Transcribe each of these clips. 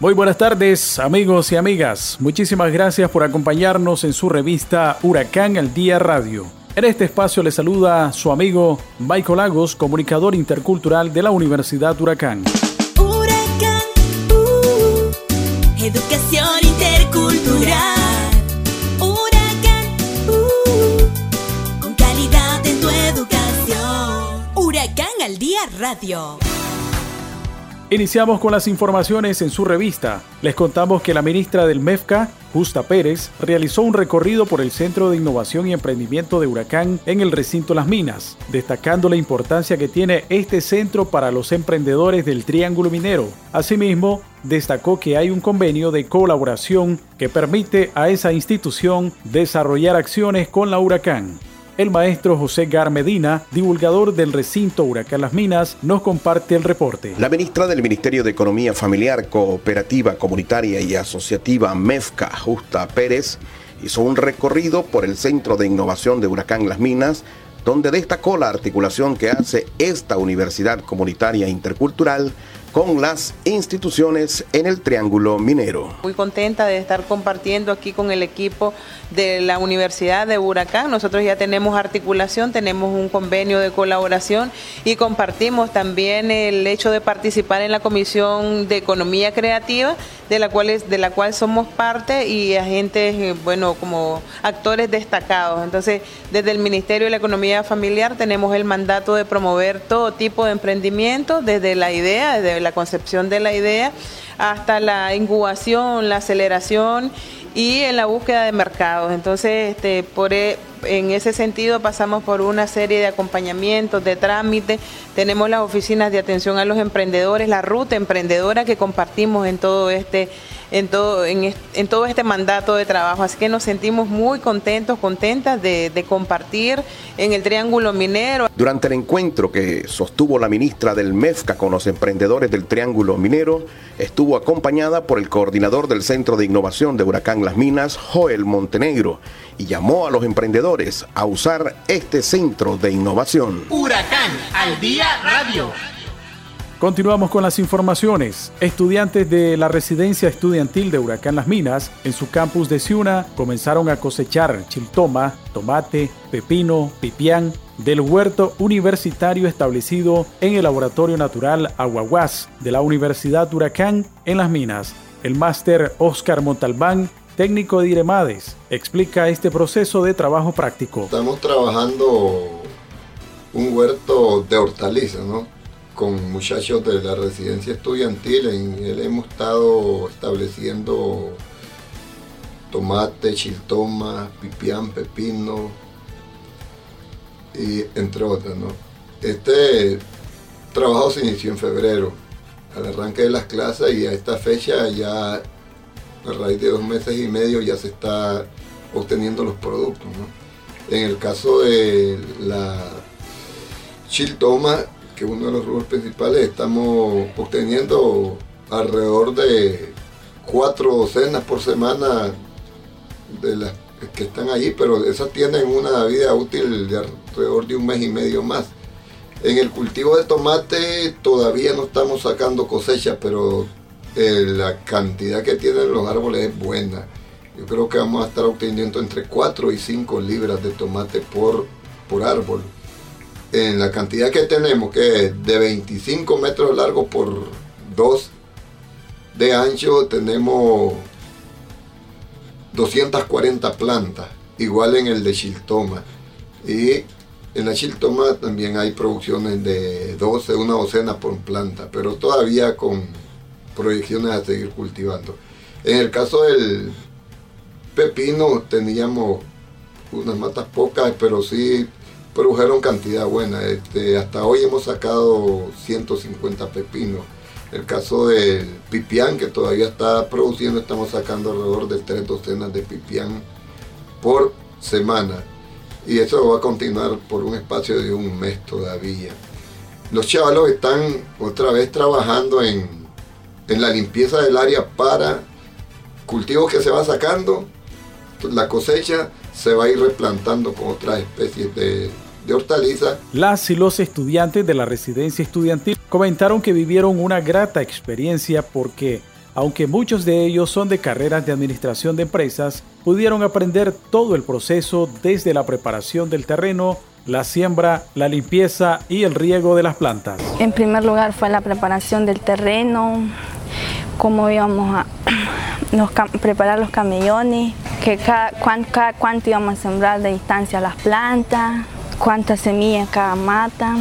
Muy buenas tardes amigos y amigas. Muchísimas gracias por acompañarnos en su revista Huracán al Día Radio. En este espacio le saluda su amigo Michael Lagos, comunicador intercultural de la Universidad Huracán. Huracán, uh, educación intercultural. Huracán, Iniciamos con las informaciones en su revista. Les contamos que la ministra del MEFCA, Justa Pérez, realizó un recorrido por el Centro de Innovación y Emprendimiento de Huracán en el recinto Las Minas, destacando la importancia que tiene este centro para los emprendedores del Triángulo Minero. Asimismo, destacó que hay un convenio de colaboración que permite a esa institución desarrollar acciones con la Huracán. El maestro José Gar Medina, divulgador del recinto Huracán Las Minas, nos comparte el reporte. La ministra del Ministerio de Economía Familiar, Cooperativa, Comunitaria y Asociativa MEFCA, Justa Pérez, hizo un recorrido por el Centro de Innovación de Huracán Las Minas, donde destacó la articulación que hace esta universidad comunitaria intercultural con las instituciones en el Triángulo Minero. Muy contenta de estar compartiendo aquí con el equipo de la Universidad de Huracán. Nosotros ya tenemos articulación, tenemos un convenio de colaboración y compartimos también el hecho de participar en la Comisión de Economía Creativa, de la cual, es, de la cual somos parte y agentes, eh, bueno, como actores destacados. Entonces, desde el Ministerio de la Economía Familiar tenemos el mandato de promover todo tipo de emprendimiento, desde la idea, desde la concepción de la idea, hasta la incubación, la aceleración y en la búsqueda de mercados. Entonces, este, por, e, en ese sentido pasamos por una serie de acompañamientos, de trámites, tenemos las oficinas de atención a los emprendedores, la ruta emprendedora que compartimos en todo este en todo, en, en, todo este mandato de trabajo. Así que nos sentimos muy contentos, contentas de, de, compartir en el Triángulo Minero. Durante el encuentro que sostuvo la ministra del MEFCA con los emprendedores del Triángulo Minero, estuvo acompañada por el coordinador del Centro de Innovación de Huracán Las Minas, Joel Montenegro, y llamó a los emprendedores a usar este centro de innovación. Huracán al día radio. Continuamos con las informaciones. Estudiantes de la residencia estudiantil de Huracán Las Minas, en su campus de Ciuna, comenzaron a cosechar chiltoma, tomate, pepino, pipián del huerto universitario establecido en el Laboratorio Natural Aguaguas de la Universidad Huracán en Las Minas. El máster Oscar Montalbán técnico de Iremades, explica este proceso de trabajo práctico. Estamos trabajando un huerto de hortalizas, ¿no? Con muchachos de la residencia estudiantil. En él hemos estado estableciendo tomate, chiltoma, pipián, pepino, y entre otras. Este trabajo se inició en febrero, al arranque de las clases y a esta fecha ya a raíz de dos meses y medio ya se está obteniendo los productos. En el caso de la chiltoma, que uno de los rubros principales, estamos obteniendo alrededor de cuatro docenas por semana de las que están allí, pero esas tienen una vida útil de alrededor de un mes y medio más. En el cultivo de tomate todavía no estamos sacando cosecha, pero eh, la cantidad que tienen los árboles es buena. Yo creo que vamos a estar obteniendo entre 4 y 5 libras de tomate por, por árbol en la cantidad que tenemos, que es de 25 metros largo por 2 de ancho, tenemos 240 plantas, igual en el de Chiltoma. Y en la Chiltoma también hay producciones de 12, una docena por planta, pero todavía con proyecciones a seguir cultivando. En el caso del pepino teníamos unas matas pocas, pero sí produjeron cantidad buena. Este, hasta hoy hemos sacado 150 pepinos. El caso del pipián, que todavía está produciendo, estamos sacando alrededor de tres docenas de pipián por semana. Y eso va a continuar por un espacio de un mes todavía. Los chavalos están otra vez trabajando en, en la limpieza del área para cultivos que se va sacando, la cosecha se va a ir replantando con otras especies de, de hortalizas. Las y los estudiantes de la residencia estudiantil comentaron que vivieron una grata experiencia porque, aunque muchos de ellos son de carreras de administración de empresas, pudieron aprender todo el proceso desde la preparación del terreno, la siembra, la limpieza y el riego de las plantas. En primer lugar fue la preparación del terreno, cómo íbamos a nos preparar los camellones, que cada, cuánto íbamos a sembrar de distancia las plantas, cuántas semillas cada mata.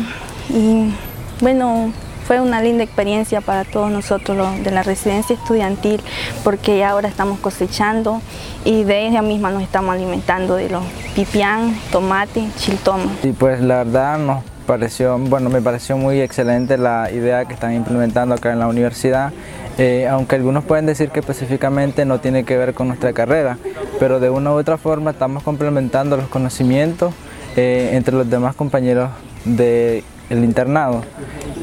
Y bueno, fue una linda experiencia para todos nosotros los de la residencia estudiantil porque ahora estamos cosechando y de ella misma nos estamos alimentando de los pipián, tomate, chiltoma. Y pues la verdad nos pareció, bueno, me pareció muy excelente la idea que están implementando acá en la universidad eh, aunque algunos pueden decir que específicamente no tiene que ver con nuestra carrera, pero de una u otra forma estamos complementando los conocimientos eh, entre los demás compañeros del internado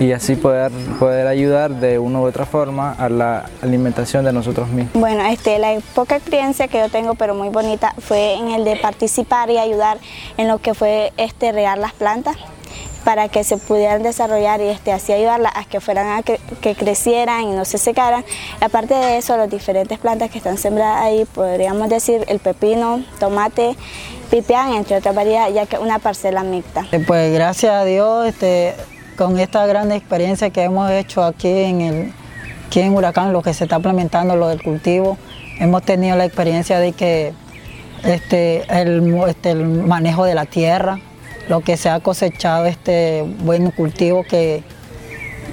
y así poder, poder ayudar de una u otra forma a la alimentación de nosotros mismos. Bueno, este, la poca experiencia que yo tengo, pero muy bonita, fue en el de participar y ayudar en lo que fue este, regar las plantas para que se pudieran desarrollar y este, así ayudarlas a que fueran a que, crecieran y no se secaran. aparte de eso, las diferentes plantas que están sembradas ahí, podríamos decir el pepino, tomate, pipián, entre otras variedades, ya que una parcela mixta. Eh, pues gracias a Dios, este, con esta gran experiencia que hemos hecho aquí en, el, aquí en Huracán, lo que se está implementando, lo del cultivo, hemos tenido la experiencia de que este, el, este, el manejo de la tierra, lo que se ha cosechado este buen cultivo que,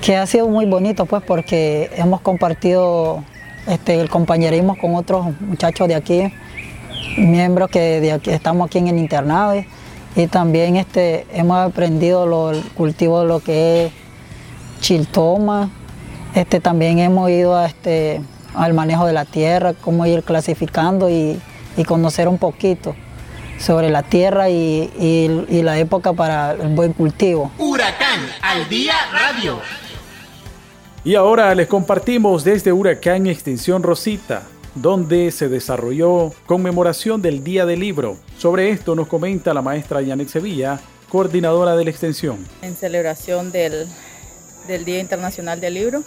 que ha sido muy bonito pues porque hemos compartido el compañerismo con otros muchachos de aquí, miembros que de aquí, estamos aquí en el internado y, también este, hemos aprendido lo, el cultivo de lo que es chiltoma, este, también hemos ido a este, al manejo de la tierra, cómo ir clasificando y, y conocer un poquito sobre la tierra y, la época para el buen cultivo. Huracán al día radio. Y ahora les compartimos desde Huracán Extensión Rosita, donde se desarrolló conmemoración del Día del Libro. Sobre esto nos comenta la maestra Janet Sevilla, coordinadora de la extensión. En celebración del, del Día Internacional del Libro,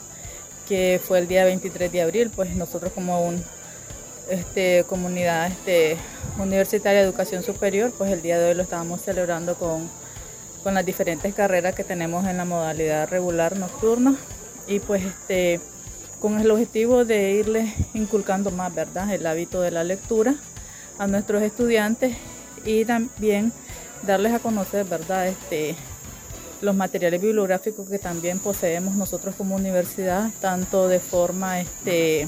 que fue el día 23 de abril, pues nosotros como un este, comunidad este, universitaria de educación superior, pues el día de hoy lo estábamos celebrando con, con las diferentes carreras que tenemos en la modalidad regular nocturna y pues este, con el objetivo de irles inculcando más, ¿verdad?, el hábito de la lectura a nuestros estudiantes y también darles a conocer, ¿verdad?, este, los materiales bibliográficos que también poseemos nosotros como universidad, tanto de forma este,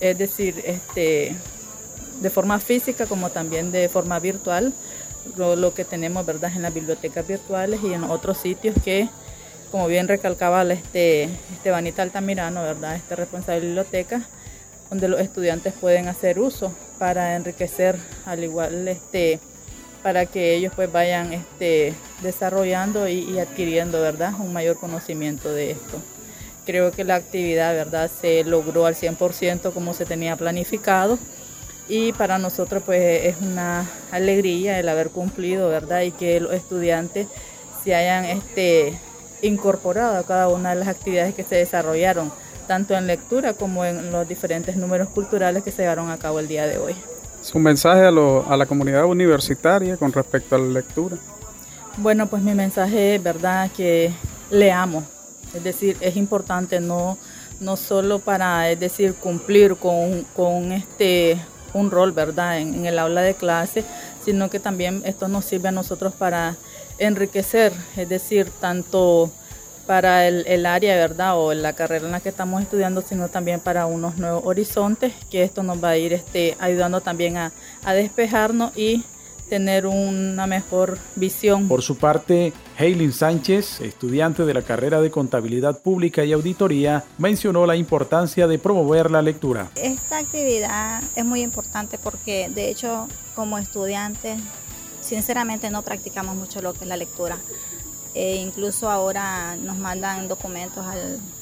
es decir, este, de forma física como también de forma virtual, lo, que tenemos ¿verdad? en las bibliotecas virtuales y en otros sitios que, como bien recalcaba este, Estebanita Altamirano, ¿verdad? este responsable de biblioteca, donde los estudiantes pueden hacer uso para enriquecer, al igual este, para que ellos pues vayan este, desarrollando y, y adquiriendo ¿verdad? un mayor conocimiento de esto. Creo que la actividad, ¿verdad?, se logró al 100% como se tenía planificado y para nosotros pues es una alegría el haber cumplido, ¿verdad? Y que los estudiantes se hayan este, incorporado a cada una de las actividades que se desarrollaron, tanto en lectura como en los diferentes números culturales que se llevaron a cabo el día de hoy. ¿Es un mensaje a, a la comunidad universitaria con respecto a la lectura? Bueno, pues mi mensaje es, ¿verdad?, que leamos, es decir, es importante no, no solo para, es decir, cumplir con, este, un rol, ¿verdad?, en, el aula de clase, sino que también esto nos sirve a nosotros para enriquecer, es decir, tanto para el, área, ¿verdad?, o la carrera en la que estamos estudiando, sino también para unos nuevos horizontes, que esto nos va a ir este, ayudando también a, a despejarnos y tener una mejor visión. Por su parte, Haylin Sánchez, estudiante de la carrera de Contabilidad Pública y Auditoría, mencionó la importancia de promover la lectura. Esta actividad es muy importante porque, de hecho, como estudiantes, sinceramente no practicamos mucho lo que es la lectura. E incluso ahora nos mandan documentos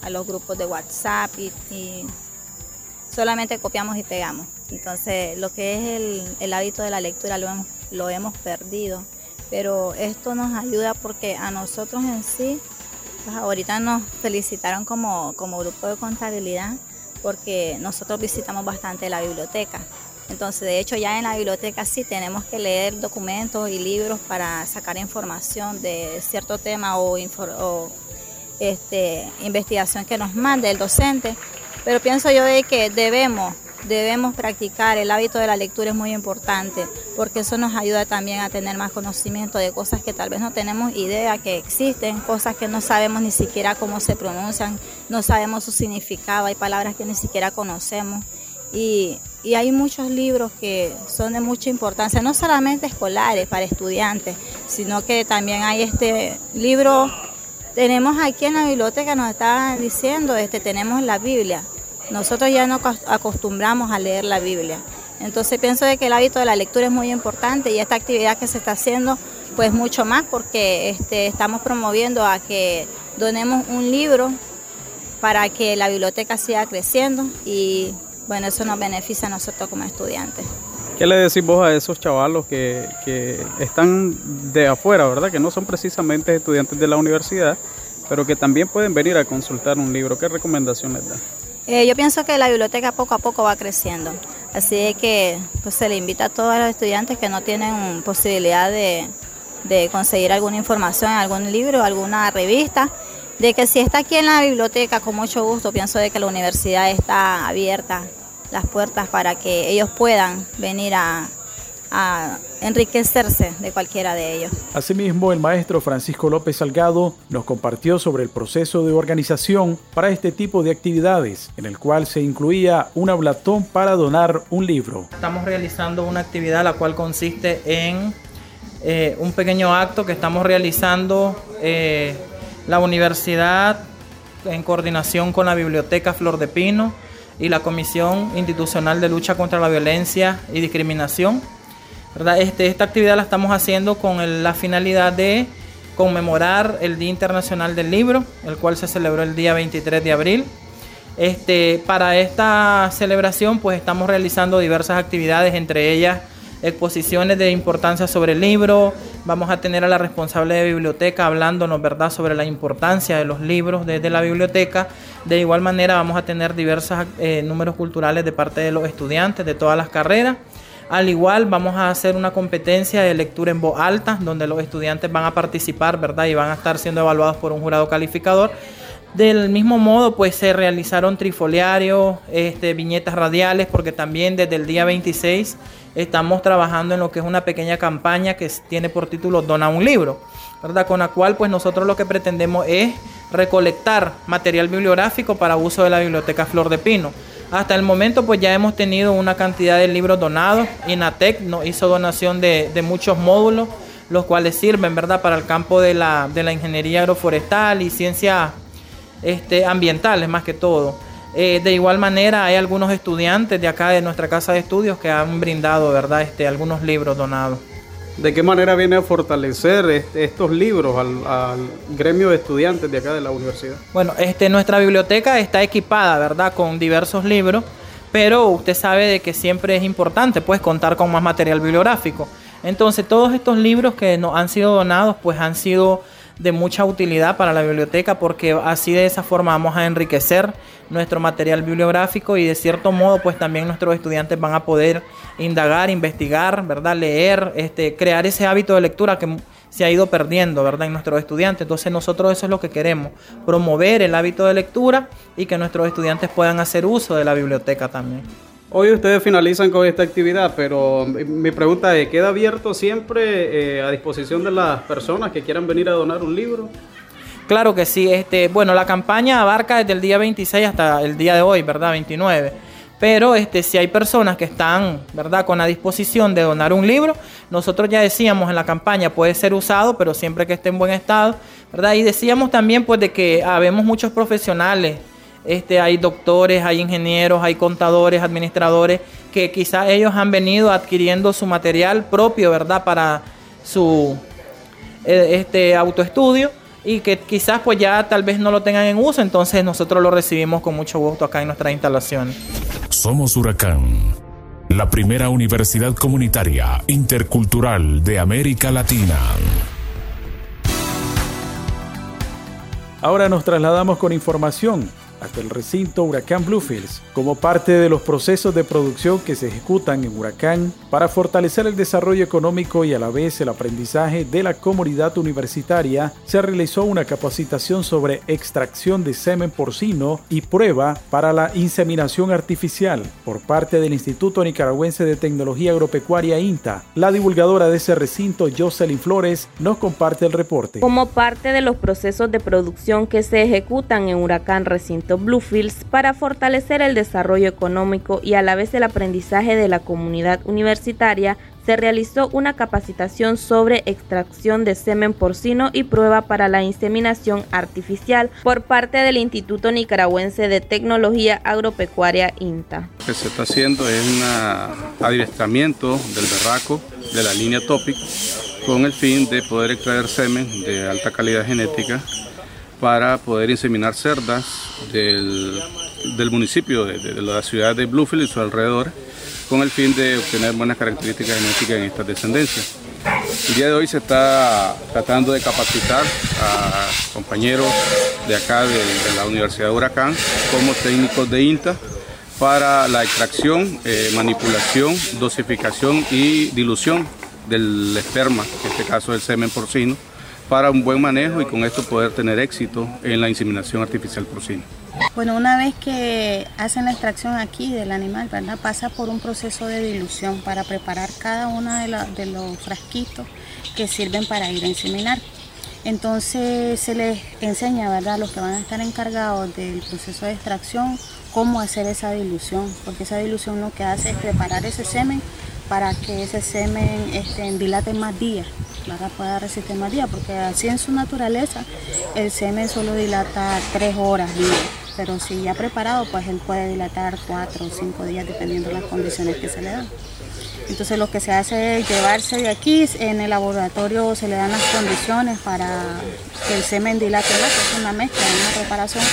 a los grupos de WhatsApp y solamente copiamos y pegamos. Entonces, lo que es el, hábito de la lectura lo hemos, perdido, pero esto nos ayuda porque a nosotros en sí, pues ahorita nos felicitaron como grupo de contabilidad porque nosotros visitamos bastante la biblioteca. Entonces, de hecho, ya en la biblioteca sí tenemos que leer documentos y libros para sacar información de cierto tema o, este, investigación que nos mande el docente. Pero pienso yo de que debemos debemos practicar. El hábito de la lectura es muy importante porque eso nos ayuda también a tener más conocimiento de cosas que tal vez no tenemos idea que existen, cosas que no sabemos ni siquiera cómo se pronuncian, no sabemos su significado, hay palabras que ni siquiera conocemos. Y, y hay muchos libros que son de mucha importancia, no solamente escolares para estudiantes, sino que también hay este libro, tenemos aquí en la biblioteca, nos está diciendo, este, tenemos la Biblia. Nosotros ya no acostumbramos a leer la Biblia. Entonces pienso de que el hábito de la lectura es muy importante y esta actividad que se está haciendo pues mucho más porque este, estamos promoviendo a que donemos un libro para que la biblioteca siga creciendo y bueno, eso nos beneficia a nosotros como estudiantes. ¿Qué le decís vos a esos chavalos que, que están de afuera, verdad? Que no son precisamente estudiantes de la universidad, pero que también pueden venir a consultar un libro. ¿Qué recomendación les da? Eh, yo pienso que la biblioteca poco a poco va creciendo, así que pues, se le invita a todos los estudiantes que no tienen posibilidad de, conseguir alguna información, algún libro, alguna revista, de que si está aquí en la biblioteca, con mucho gusto, pienso de que la universidad está abierta, las puertas para que ellos puedan venir a, a enriquecerse de cualquiera de ellos. Asimismo, el maestro Francisco López Salgado nos compartió sobre el proceso de organización para este tipo de actividades, en el cual se incluía un hablatón para donar un libro. Estamos realizando una actividad la cual consiste en eh, un pequeño acto que estamos realizando eh, la universidad en coordinación con la Biblioteca Flor de Pino y la Comisión Institucional de Lucha contra la Violencia y Discriminación este, esta actividad la estamos haciendo con la finalidad de conmemorar el Día Internacional del Libro, el cual se celebró el día 23 de abril. Este, para esta celebración pues estamos realizando diversas actividades, entre ellas exposiciones de importancia sobre el libro, vamos a tener a la responsable de biblioteca hablándonos ¿verdad? sobre la importancia de los libros desde la biblioteca, de igual manera vamos a tener diversos eh, números culturales de parte de los estudiantes de todas las carreras. Al igual vamos a hacer una competencia de lectura en voz alta, donde los estudiantes van a participar, ¿verdad? Y van a estar siendo evaluados por un jurado calificador. Del mismo modo, pues se realizaron trifoliarios, este, viñetas radiales, porque también desde el día 26 estamos trabajando en lo que es una pequeña campaña que tiene por título Dona un libro, ¿verdad? Con la cual pues nosotros lo que pretendemos es recolectar material bibliográfico para uso de la Biblioteca Flor de Pino. Hasta el momento pues ya hemos tenido una cantidad de libros donados. INATEC nos hizo donación de, muchos módulos, los cuales sirven ¿verdad? para el campo de la, de la ingeniería agroforestal y ciencias este, ambientales más que todo. Eh, de igual manera hay algunos estudiantes de acá de nuestra casa de estudios que han brindado ¿verdad? Este, algunos libros donados. ¿De qué manera viene a fortalecer estos libros al, gremio de estudiantes de acá de la universidad? Bueno, este, nuestra biblioteca está equipada, ¿verdad?, con diversos libros, pero usted sabe de que siempre es importante, pues, contar con más material bibliográfico. Entonces, todos estos libros que nos han sido donados, pues, han sido de mucha utilidad para la biblioteca porque así de esa forma vamos a enriquecer nuestro material bibliográfico y de cierto modo pues también nuestros estudiantes van a poder indagar, investigar, ¿verdad? leer, este, crear ese hábito de lectura que se ha ido perdiendo, ¿verdad? En nuestros estudiantes. Entonces nosotros eso es lo que queremos, promover el hábito de lectura y que nuestros estudiantes puedan hacer uso de la biblioteca también. Hoy ustedes finalizan con esta actividad, pero mi pregunta es, ¿queda abierto siempre eh, a disposición de las personas que quieran venir a donar un libro? Claro que sí. Este, bueno, la campaña abarca desde el día 26 hasta el día de hoy, ¿verdad? 29. Pero este, si hay personas que están, ¿verdad?, con la disposición de donar un libro, nosotros ya decíamos en la campaña, puede ser usado, pero siempre que esté en buen estado, ¿verdad? Y decíamos también, pues, de que habemos muchos profesionales, este, hay doctores, hay ingenieros, hay contadores, administradores, que quizás ellos han venido adquiriendo su material propio, ¿verdad?, para su eh, este, autoestudio y que quizás pues ya tal vez no lo tengan en uso, entonces nosotros lo recibimos con mucho gusto acá en nuestra instalación. Somos Huracán, la primera universidad comunitaria intercultural de América Latina. Ahora nos trasladamos con información hasta el recinto Huracán Bluefields como parte de los procesos de producción que se ejecutan en Huracán para fortalecer el desarrollo económico y a la vez el aprendizaje de la comunidad universitaria, se realizó una capacitación sobre extracción de semen porcino y prueba para la inseminación artificial por parte del Instituto Nicaragüense de Tecnología Agropecuaria INTA. La divulgadora de ese recinto, Jocelyn Flores, nos comparte el reporte. Como parte de los procesos de producción que se ejecutan en Huracán Recinto Bluefields para fortalecer el desarrollo económico y a la vez el aprendizaje de la comunidad universitaria, se realizó una capacitación sobre extracción de semen porcino y prueba para la inseminación artificial por parte del Instituto Nicaragüense de Tecnología Agropecuaria INTA. Lo que se está haciendo es un adiestramiento del berraco de la línea Topic con el fin de poder extraer semen de alta calidad genética para poder inseminar cerdas del, municipio, de, la ciudad de Bluefield y su alrededor, con el fin de obtener buenas características genéticas en estas descendencias. El día de hoy se está tratando de capacitar a compañeros de acá de, la Universidad de Huracán como técnicos de INTA para la extracción, eh, manipulación, dosificación y dilución del esperma, en este caso el semen porcino, para un buen manejo y con esto poder tener éxito en la inseminación artificial porcina. Bueno, una vez que hacen la extracción aquí del animal, ¿verdad? Pasa por un proceso de dilución para preparar cada uno de, los frasquitos que sirven para ir a inseminar. Entonces se les enseña, ¿verdad?, a los que van a estar encargados del proceso de extracción, cómo hacer esa dilución, porque esa dilución lo que hace es preparar ese semen para que ese semen este, dilate más días para pueda resistir más días, porque así en su naturaleza el semen solo dilata tres horas pero si ya preparado, pues él puede dilatar cuatro o cinco días dependiendo de las condiciones que se le dan. Entonces lo que se hace es llevarse de aquí, en el laboratorio se le dan las condiciones para que el semen dilate más, es una mezcla, una preparación.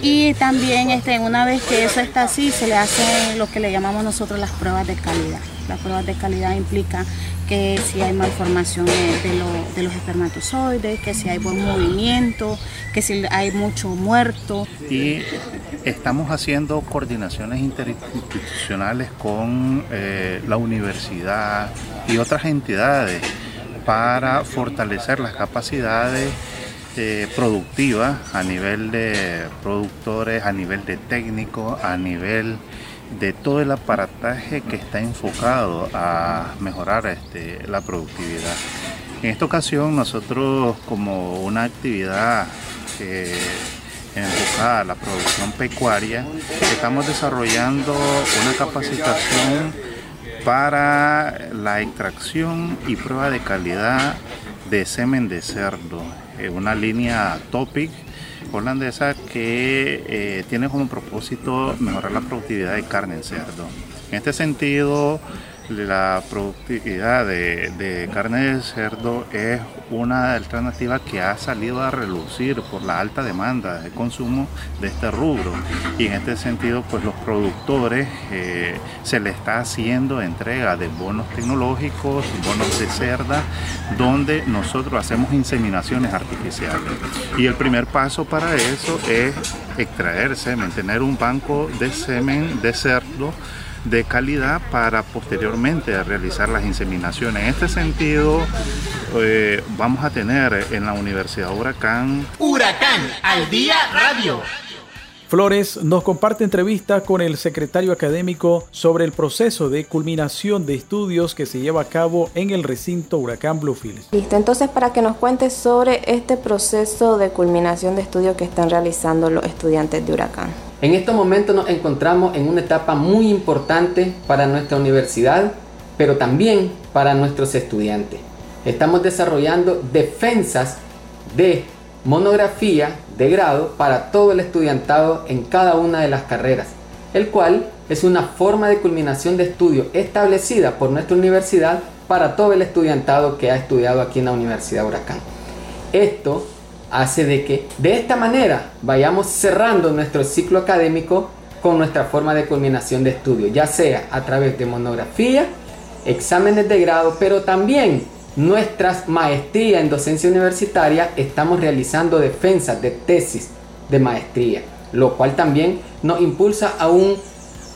Y también este, una vez que eso está así, se le hace lo que le llamamos nosotros las pruebas de calidad. Las pruebas de calidad implican que si hay malformación de, los espermatozoides, que si hay buen movimiento, que si hay mucho muerto. Y estamos haciendo coordinaciones interinstitucionales con eh, la universidad y otras entidades para fortalecer las capacidades eh, productivas a nivel de productores, a nivel de técnicos, a nivel de todo el aparataje que está enfocado a mejorar este, la productividad. En esta ocasión nosotros como una actividad enfocada a la producción pecuaria, estamos desarrollando una capacitación para la extracción y prueba de calidad de semen de cerdo, una línea Topic holandesa que eh, tiene como propósito mejorar la productividad de carne en cerdo. En este sentido, la productividad de, carne de cerdo es una alternativa que ha salido a relucir por la alta demanda de consumo de este rubro. Y en este sentido pues los productores eh, se le está haciendo entrega de bonos tecnológicos, bonos de cerda donde nosotros hacemos inseminaciones artificiales. Y el primer paso para eso es extraer semen, tener un banco de semen de cerdo de calidad para posteriormente realizar las inseminaciones. En este sentido, eh, vamos a tener en la Universidad Huracán. Huracán al día radio. Flores nos comparte entrevista con el secretario académico sobre el proceso de culminación de estudios que se lleva a cabo en el recinto Huracán Bluefields. Listo, entonces para que nos cuentes sobre este proceso de culminación de estudios que están realizando los estudiantes de Huracán. En estos momentos nos encontramos en una etapa muy importante para nuestra universidad, pero también para nuestros estudiantes. Estamos desarrollando defensas de monografía de grado para todo el estudiantado en cada una de las carreras, el cual es una forma de culminación de estudio establecida por nuestra universidad para todo el estudiantado que ha estudiado aquí en la Universidad Huracán. Esto hace de que de esta manera vayamos cerrando nuestro ciclo académico con nuestra forma de culminación de estudio, ya sea a través de monografía, exámenes de grado, pero también nuestras maestrías en docencia universitaria estamos realizando defensas de tesis de maestría, lo cual también nos impulsa aún,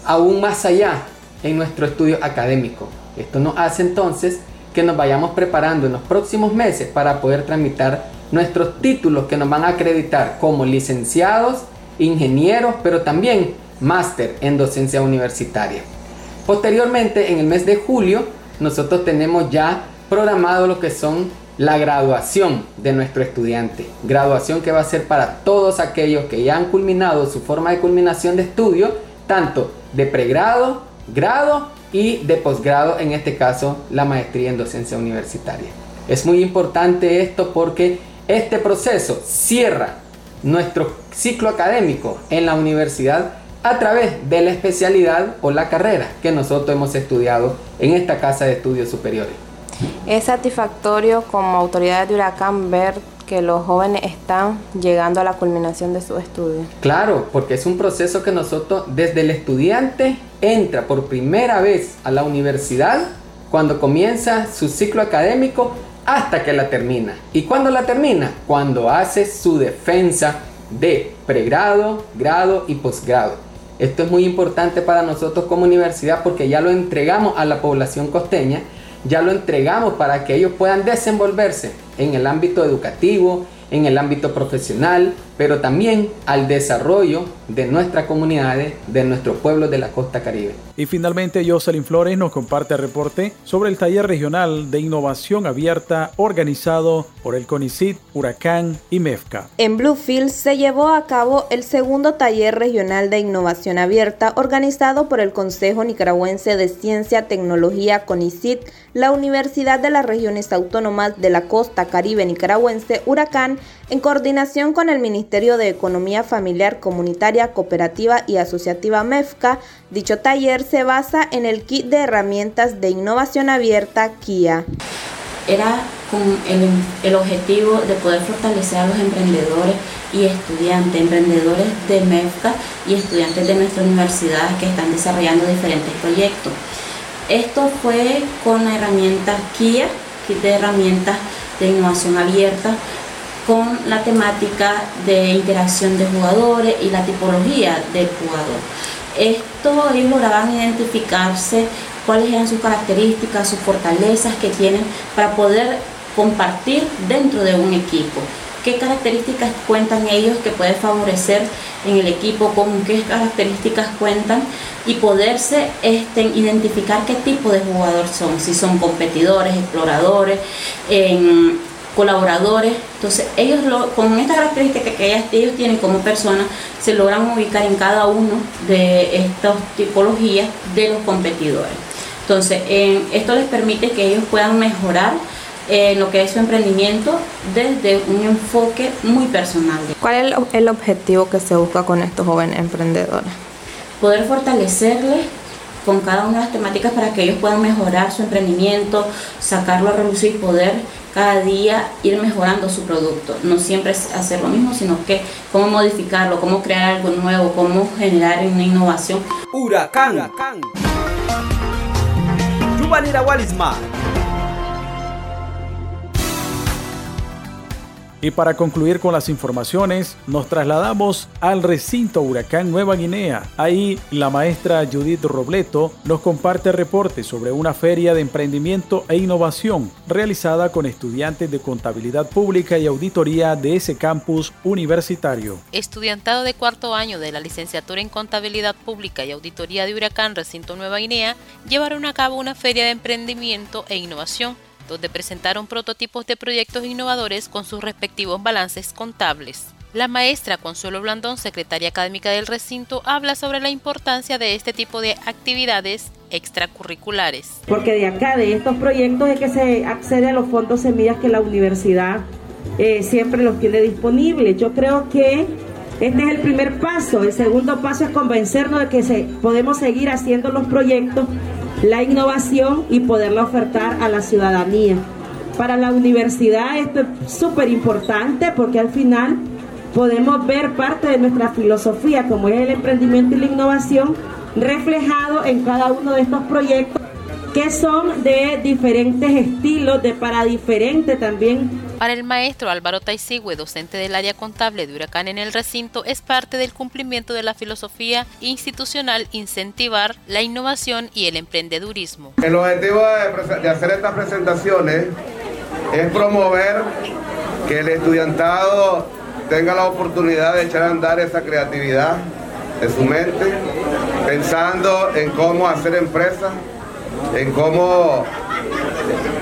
aún más allá en nuestro estudio académico. Esto nos hace entonces que nos vayamos preparando en los próximos meses para poder tramitar nuestros títulos que nos van a acreditar como licenciados, ingenieros, pero también máster en docencia universitaria. Posteriormente, en el mes de julio, nosotros tenemos ya programado lo que son la graduación de nuestro estudiante. Graduación que va a ser para todos aquellos que ya han culminado su forma de culminación de estudio, tanto de pregrado, grado y de posgrado, en este caso la maestría en docencia universitaria. Es muy importante esto porque este proceso cierra nuestro ciclo académico en la universidad a través de la especialidad o la carrera que nosotros hemos estudiado en esta casa de estudios superiores. Es satisfactorio como autoridad de Huracán ver que los jóvenes están llegando a la culminación de su estudio. Claro, porque es un proceso que nosotros, desde el estudiante, entra por primera vez a la universidad, cuando comienza su ciclo académico, hasta que la termina. ¿Y cuándo la termina? Cuando hace su defensa de pregrado, grado y posgrado. Esto es muy importante para nosotros como universidad porque ya lo entregamos a la población costeña ya lo entregamos para que ellos puedan desenvolverse en el ámbito educativo, en el ámbito profesional, pero también al desarrollo de nuestras comunidades, de nuestros pueblos de la costa caribe. Y finalmente Jocelyn Flores nos comparte el reporte sobre el taller regional de innovación abierta organizado por el CONICIT, Huracán y MEFCA. En Bluefield se llevó a cabo el segundo taller regional de innovación abierta organizado por el Consejo Nicaragüense de Ciencia, Tecnología, CONICIT, la Universidad de las Regiones Autónomas de la Costa Caribe Nicaragüense, Huracán, en coordinación con el Ministerio de Economía Familiar, Comunitaria, Cooperativa y Asociativa MEFCA, dicho taller se basa en el kit de herramientas de innovación abierta KIA. Era con el, el objetivo de poder fortalecer a los emprendedores y estudiantes, emprendedores de MEFCA y estudiantes de nuestra universidad que están desarrollando diferentes proyectos. Esto fue con la herramienta KIA, kit de herramientas de innovación abierta, con la temática de interacción de jugadores y la tipología del jugador. Esto ellos lograban identificarse cuáles eran sus características, sus fortalezas que tienen para poder compartir dentro de un equipo. ¿Qué características cuentan ellos que puede favorecer en el equipo? ¿Con qué características cuentan? Y poderse este, identificar qué tipo de jugador son. Si son competidores, exploradores, colaboradores. Entonces, ellos con esta característica que ellos tienen como personas, se logran ubicar en cada uno de estas tipologías de los competidores. Entonces, esto les permite que ellos puedan mejorar eh, lo que es su emprendimiento desde un enfoque muy personal. ¿Cuál es el objetivo que se busca con estos jóvenes emprendedores? Poder fortalecerles con cada una de las temáticas para que ellos puedan mejorar su emprendimiento, sacarlo a relucir y poder cada día ir mejorando su producto. No siempre es hacer lo mismo, sino que cómo modificarlo, cómo crear algo nuevo, cómo generar una innovación. Huracán. Huracán. Y para concluir con las informaciones, nos trasladamos al recinto Huracán Nueva Guinea. Ahí la maestra Judith Robleto nos comparte reportes sobre una feria de emprendimiento e innovación realizada con estudiantes de contabilidad pública y auditoría de ese campus universitario. Estudiantado de cuarto año de la licenciatura en contabilidad pública y auditoría de Huracán Recinto Nueva Guinea llevaron a cabo una feria de emprendimiento e innovación donde presentaron prototipos de proyectos innovadores con sus respectivos balances contables. La maestra Consuelo Blandón, secretaria académica del recinto, habla sobre la importancia de este tipo de actividades extracurriculares. Porque de acá, de estos proyectos, es que se accede a los fondos semillas que la universidad eh, siempre los tiene disponibles. Yo creo que este es el primer paso. El segundo paso es convencernos de que se, podemos seguir haciendo los proyectos, la innovación y poderla ofertar a la ciudadanía. Para la universidad esto es súper importante porque al final podemos ver parte de nuestra filosofía, como es el emprendimiento y la innovación, reflejado en cada uno de estos proyectos que son de diferentes estilos, de para diferente también. Para el maestro Álvaro Taisigüe, docente del área contable de Huracán en el recinto, es parte del cumplimiento de la filosofía institucional incentivar la innovación y el emprendedurismo. El objetivo de, de hacer estas presentaciones es promover que el estudiantado tenga la oportunidad de echar a andar esa creatividad de su mente, pensando en cómo hacer empresas, en cómo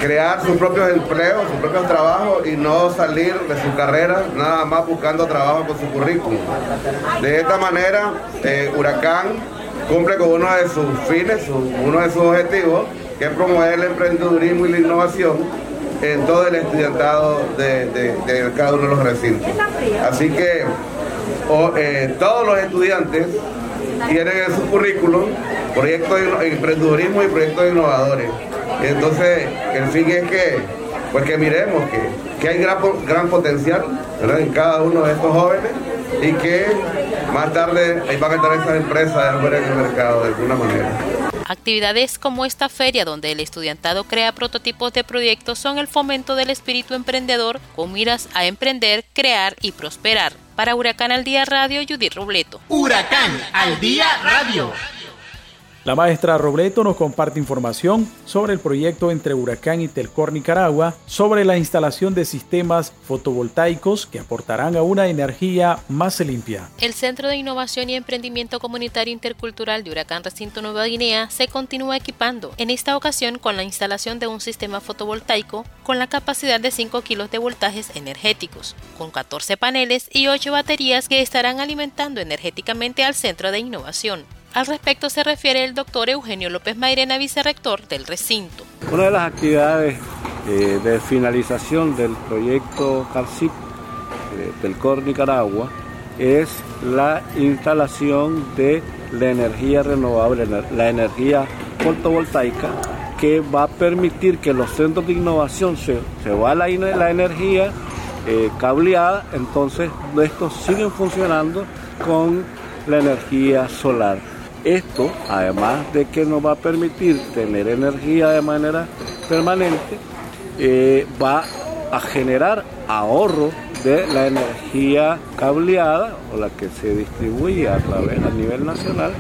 crear sus propios empleos, sus propios trabajos y no salir de su carrera nada más buscando trabajo con su currículum. De esta manera, eh, Huracán cumple con uno de sus fines, uno de sus objetivos, que es promover el emprendedurismo y la innovación en todo el estudiantado de, cada uno de los recintos. Así que eh, todos los estudiantes tienen en su currículum proyectos de emprendedurismo y proyectos innovadores. Entonces, el fin es que, pues que miremos que, hay gran, gran potencial en cada uno de estos jóvenes y que más tarde ahí van a estar esas empresas en el mercado de alguna manera. Actividades como esta feria donde el estudiantado crea prototipos de proyectos son el fomento del espíritu emprendedor con miras a emprender, crear y prosperar. Para Huracán al Día Radio, Judith Robleto. Huracán al Día Radio. La maestra Robleto nos comparte información sobre el proyecto entre Huracán y Telcor Nicaragua sobre la instalación de sistemas fotovoltaicos que aportarán a una energía más limpia. El Centro de Innovación y Emprendimiento Comunitario Intercultural de Huracán Recinto Nueva Guinea se continúa equipando, en esta ocasión con la instalación de un sistema fotovoltaico con la capacidad de 5 kilos de voltajes energéticos, con 14 paneles y 8 baterías que estarán alimentando energéticamente al Centro de Innovación. Al respecto se refiere el doctor Eugenio López Mairena, vicerrector del recinto. Una de las actividades eh, de finalización del proyecto CARCIP eh, del COR Nicaragua es la instalación de la energía renovable, la energía fotovoltaica, que va a permitir que los centros de innovación se, se va la, la energía eh, cableada, entonces estos siguen funcionando con la energía solar. Esto, además de que nos va a permitir tener energía de manera permanente, eh, va a generar ahorro de la energía cableada o la que se distribuye a través a nivel nacional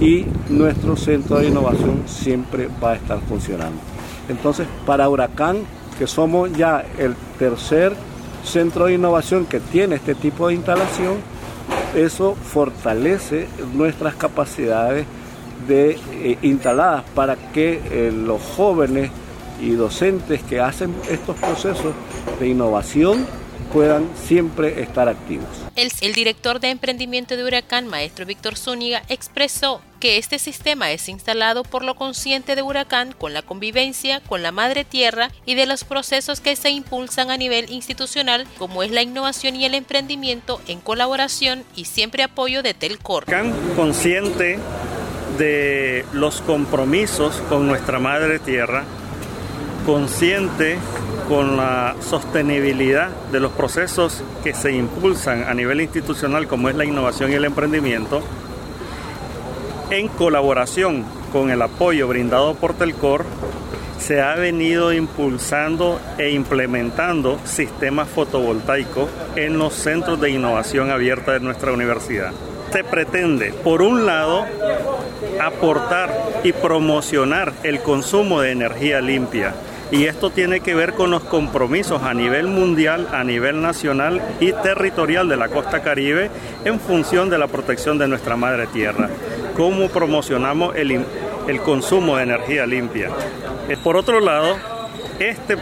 y nuestro centro de innovación siempre va a estar funcionando. Entonces, para Huracán, que somos ya el tercer centro de innovación que tiene este tipo de instalación, eso fortalece nuestras capacidades de, eh, instaladas para que eh, los jóvenes y docentes que hacen estos procesos de innovación puedan siempre estar activos. El, el, director de emprendimiento de Huracán, maestro Víctor Zúñiga, expresó que este sistema es instalado por lo consciente de Huracán con la convivencia con la madre tierra y de los procesos que se impulsan a nivel institucional, como es la innovación y el emprendimiento en colaboración y siempre apoyo de Telcor. Huracán consciente de los compromisos con nuestra madre tierra, consciente con la sostenibilidad de los procesos que se impulsan a nivel institucional como es la innovación y el emprendimiento, en colaboración con el apoyo brindado por Telcor, se ha venido impulsando e implementando sistemas fotovoltaicos en los centros de innovación abierta de nuestra universidad. Se pretende, por un lado, aportar y promocionar el consumo de energía limpia y esto tiene que ver con los compromisos a nivel mundial, a nivel nacional y territorial de la costa caribe en función de la protección de nuestra madre tierra. ¿Cómo promocionamos el, el consumo de energía limpia? Eh, por otro lado, este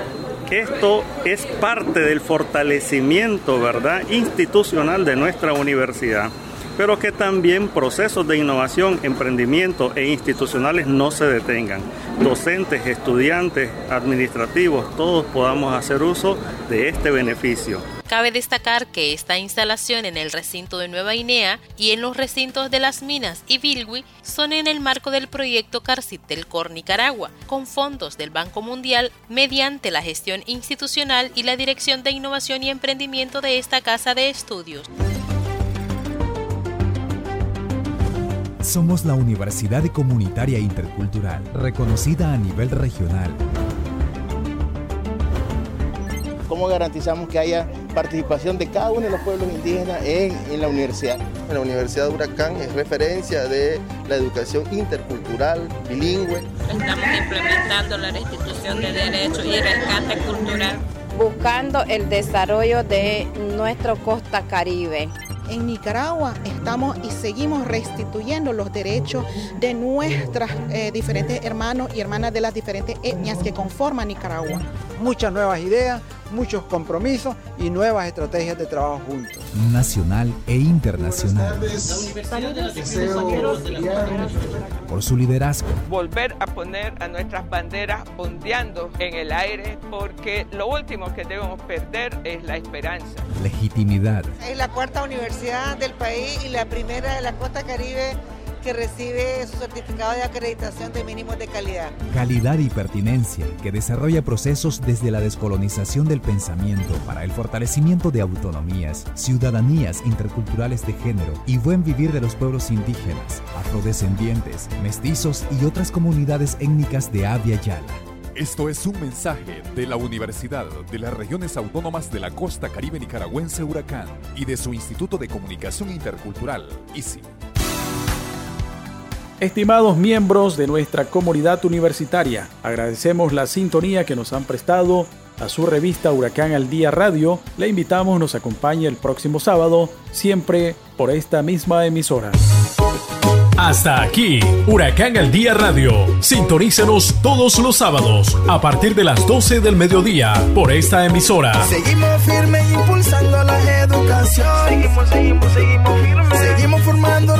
Esto es parte del fortalecimiento, ¿verdad?, institucional de nuestra universidad pero que también procesos de innovación, emprendimiento e institucionales no se detengan. Docentes, estudiantes, administrativos, todos podamos hacer uso de este beneficio. Cabe destacar que esta instalación en el recinto de Nueva Guinea y en los recintos de Las Minas y Bilwi son en el marco del proyecto CARCIT del COR Nicaragua, con fondos del Banco Mundial mediante la gestión institucional y la Dirección de Innovación y Emprendimiento de esta casa de estudios. Somos la Universidad Comunitaria Intercultural, reconocida a nivel regional. ¿Cómo garantizamos que haya participación de cada uno de los pueblos indígenas en, la universidad? La Universidad de Huracán es referencia de la educación intercultural, bilingüe. Estamos implementando la restitución de derechos y rescate cultural. Buscando el desarrollo de nuestro costa caribe en Nicaragua estamos y seguimos restituyendo los derechos de nuestras eh, diferentes hermanos y hermanas de las diferentes etnias que conforman Nicaragua. Muchas nuevas ideas, muchos compromisos y nuevas estrategias de trabajo juntos. Nacional e internacional. Por su liderazgo. Volver a poner a nuestras banderas ondeando en el aire porque lo último que debemos perder es la esperanza. Legitimidad. Es la cuarta universidad del país y la primera de la costa caribe que recibe su certificado de acreditación de mínimos de calidad. Calidad y pertinencia, que desarrolla procesos desde la descolonización del pensamiento para el fortalecimiento de autonomías, ciudadanías interculturales de género y buen vivir de los pueblos indígenas, afrodescendientes, mestizos y otras comunidades étnicas de Avia Yala. Esto es un mensaje de la Universidad de las Regiones Autónomas de la Costa Caribe Nicaragüense Huracán y de su Instituto de Comunicación Intercultural, ICI. Estimados miembros de nuestra comunidad universitaria, agradecemos la sintonía que nos han prestado a su revista Huracán al Día Radio. Le invitamos nos acompañe el próximo sábado, siempre por esta misma emisora. Hasta aquí, Huracán al Día Radio. Sintonícenos todos los sábados a partir de las 12 del mediodía por esta emisora. Seguimos firmes impulsando la educación. Seguimos, seguimos, seguimos firmes. Seguimos formando